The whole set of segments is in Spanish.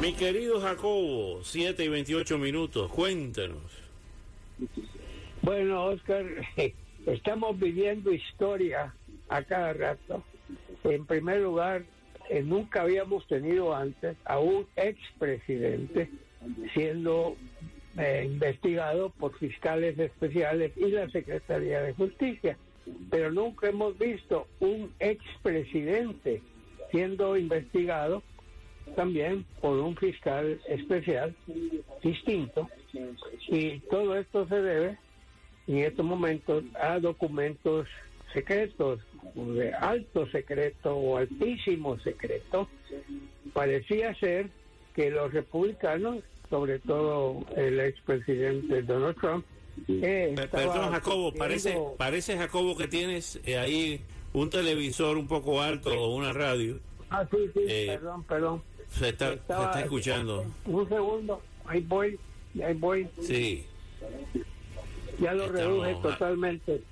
Mi querido Jacobo, 7 y 28 minutos, cuéntenos. Bueno, Oscar, estamos viviendo historia a cada rato. En primer lugar, eh, nunca habíamos tenido antes a un expresidente siendo eh, investigado por fiscales especiales y la Secretaría de Justicia. Pero nunca hemos visto un expresidente siendo investigado también por un fiscal especial distinto. Y todo esto se debe en estos momentos a documentos secretos de alto secreto o altísimo secreto. Parecía ser que los republicanos sobre todo el expresidente Donald Trump eh, perdón Jacobo parece parece Jacobo que tienes eh, ahí un televisor un poco alto o una radio. Ah sí sí eh, perdón perdón se está, está escuchando. Un segundo, ahí voy, ahí voy. Sí. Ya lo reduje totalmente.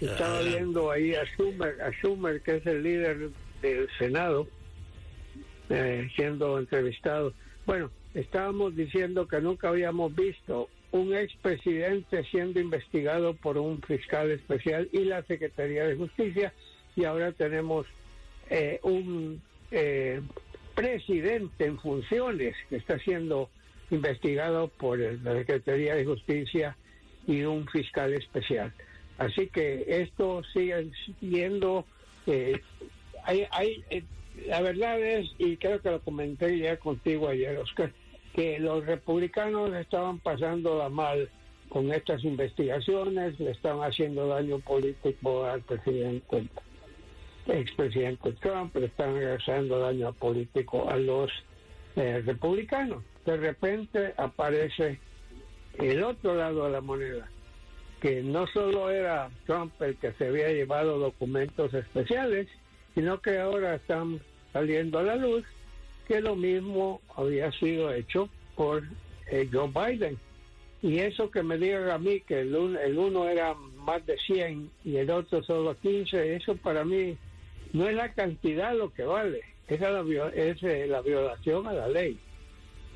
Estaba viendo ahí a Schumer, a Schumer, que es el líder del Senado, eh, siendo entrevistado. Bueno, estábamos diciendo que nunca habíamos visto un expresidente siendo investigado por un fiscal especial y la Secretaría de Justicia, y ahora tenemos eh, un eh, presidente en funciones que está siendo investigado por la Secretaría de Justicia y un fiscal especial. Así que esto sigue siendo, eh, hay, hay, eh, la verdad es, y creo que lo comenté ya contigo ayer, Oscar, que los republicanos estaban pasando la mal con estas investigaciones, le están haciendo daño político al presidente expresidente Trump le están haciendo daño político a los eh, republicanos. De repente aparece el otro lado de la moneda, que no solo era Trump el que se había llevado documentos especiales, sino que ahora están saliendo a la luz que lo mismo había sido hecho por eh, Joe Biden. Y eso que me digan a mí que el el uno era más de 100 y el otro solo 15, eso para mí no es la cantidad lo que vale, es la, es eh, la violación a la ley.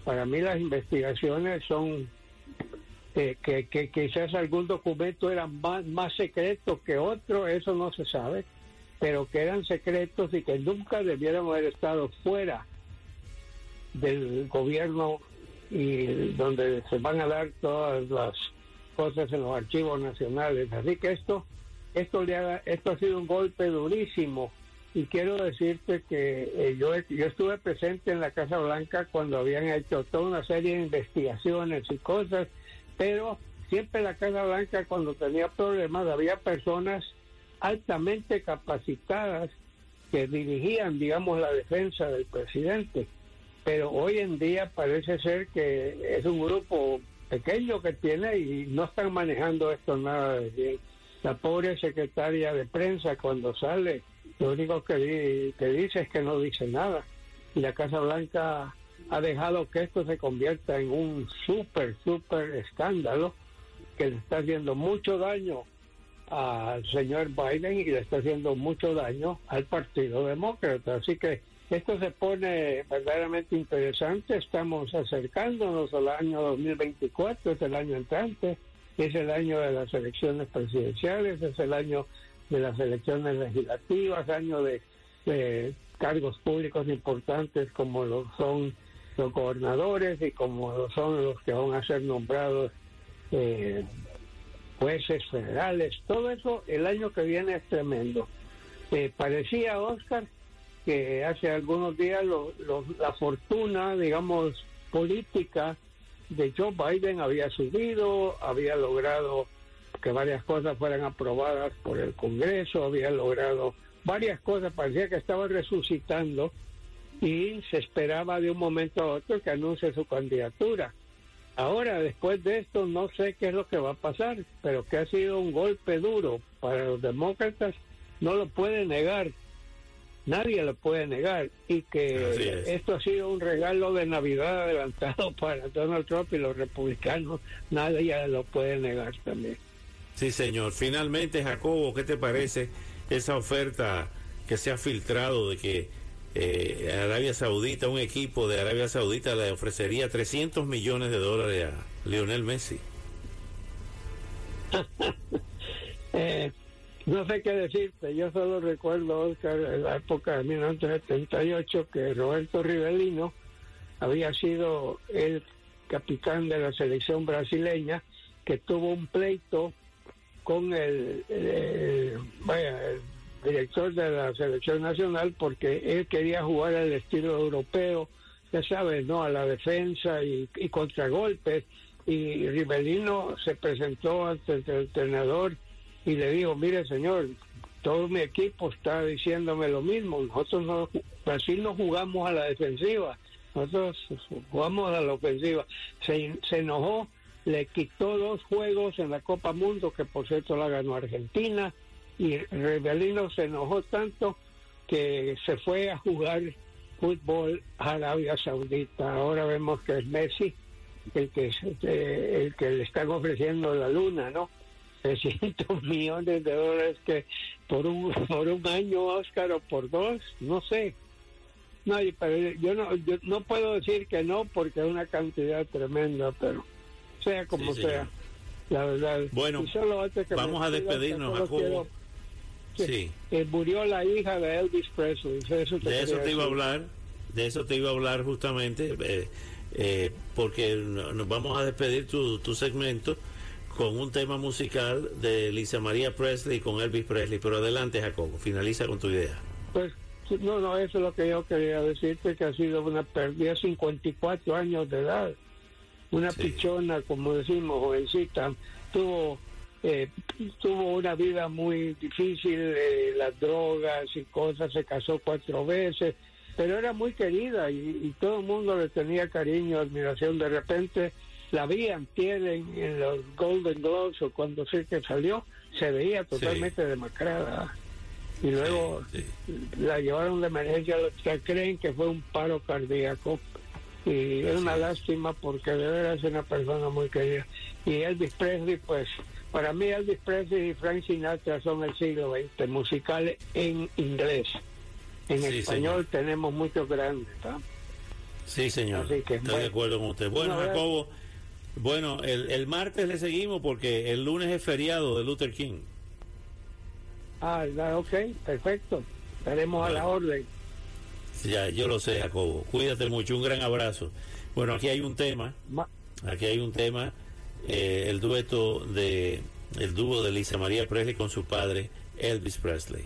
Para mí las investigaciones son eh, que, quizás algún documento era más, secreto que otro, eso no se sabe, pero que eran secretos y que nunca debieron haber estado fuera del gobierno y donde se van a dar todas las cosas en los archivos nacionales. Así que esto, esto, le ha, esto ha sido un golpe durísimo y quiero decirte que eh, yo, yo estuve presente en la Casa Blanca cuando habían hecho toda una serie de investigaciones y cosas, pero siempre la Casa Blanca cuando tenía problemas había personas altamente capacitadas que dirigían, digamos, la defensa del presidente. Pero hoy en día parece ser que es un grupo pequeño que tiene y no están manejando esto nada de bien. La pobre secretaria de prensa cuando sale lo único que, dice es que no dice nada. Y la Casa Blanca ha dejado que esto se convierta en un súper, súper escándalo que le está haciendo mucho daño al señor Biden y le está haciendo mucho daño al Partido Demócrata. Así que esto se pone verdaderamente interesante. Estamos acercándonos al año 2024, es el año entrante, es el año de las elecciones presidenciales, es el año de las elecciones legislativas, año de, cargos públicos importantes como lo son los gobernadores y como lo son los que van a ser nombrados eh, jueces federales. Todo eso el año que viene es tremendo. Eh, parecía, Oscar, que hace algunos días la fortuna, digamos, política de Joe Biden había subido, había logrado que varias cosas fueran aprobadas por el Congreso, había logrado varias cosas, parecía que estaba resucitando y se esperaba de un momento a otro que anuncie su candidatura. Ahora, después de esto, no sé qué es lo que va a pasar, pero que ha sido un golpe duro para los demócratas, no lo puede negar. Nadie lo puede negar. Y que esto ha sido un regalo de Navidad adelantado para Donald Trump y los republicanos, nadie lo puede negar también. Sí, señor. Finalmente, Jacobo, ¿qué te parece esa oferta que se ha filtrado de que eh, Arabia Saudita, un equipo de Arabia Saudita le ofrecería 300 millones de dólares a Lionel Messi. Eh, no sé qué decirte, yo solo recuerdo, Oscar, en la época de 1978 que Roberto Rivelino había sido el capitán de la selección brasileña que tuvo un pleito con el, vaya, el director de la selección nacional porque él quería jugar al estilo europeo, ya sabes, ¿no? A la defensa y, y contragolpes. Y Rivelino se presentó ante el entrenador y le dijo, mire señor, todo mi equipo está diciéndome lo mismo, nosotros no, Brasil no jugamos a la defensiva, nosotros jugamos a la ofensiva. Se, se enojó, le quitó dos juegos en la Copa Mundo, que por cierto la ganó Argentina, y Rebelino se enojó tanto que se fue a jugar fútbol a Arabia Saudita. Ahora vemos que es Messi el que, el que le están ofreciendo la luna, ¿no? 300 millones de dólares que por un por un año Oscar o por dos, no sé. No, pero yo no yo no puedo decir que no porque es una cantidad tremenda, pero sea como sea. La verdad. Bueno, vamos a despedirnos, Jacobo. Sí. murió la hija de Elvis Presley. de eso te iba a hablar, de eso te iba a hablar justamente, eh, eh, porque nos vamos a despedir tu, tu segmento con un tema musical de Lisa María Presley con Elvis Presley. Pero adelante, Jacobo, finaliza con tu idea. Pues no, no, eso es lo que yo quería decirte, que ha sido una pérdida, 54 años de edad. Una pichona, como decimos, jovencita, tuvo eh, tuvo una vida muy difícil, eh, las drogas y cosas, se casó cuatro veces, pero era muy querida y, todo el mundo le tenía cariño, admiración. De repente la vi tienen en los Golden Globes o cuando sé que salió, se veía totalmente demacrada. Y luego la llevaron de emergencia, creen que fue un paro cardíaco. Y es una lástima porque de verdad es una persona muy querida. Y Elvis Presley, pues para mí Elvis Presley y Frank Sinatra son el siglo XX, musicales en inglés. En español tenemos muchos grandes, Sí, señor. Estoy de acuerdo con usted. Bueno, Jacobo, bueno, el, el martes le seguimos porque el lunes es feriado de Luther King. Ah, ok, perfecto. Estaremos a la orden. Ya, yo lo sé, Jacobo. Cuídate pues, mucho, un gran abrazo. Bueno, aquí hay un tema. Aquí hay un tema. Eh, el dueto de el dúo de Lisa María Presley con su padre Elvis Presley.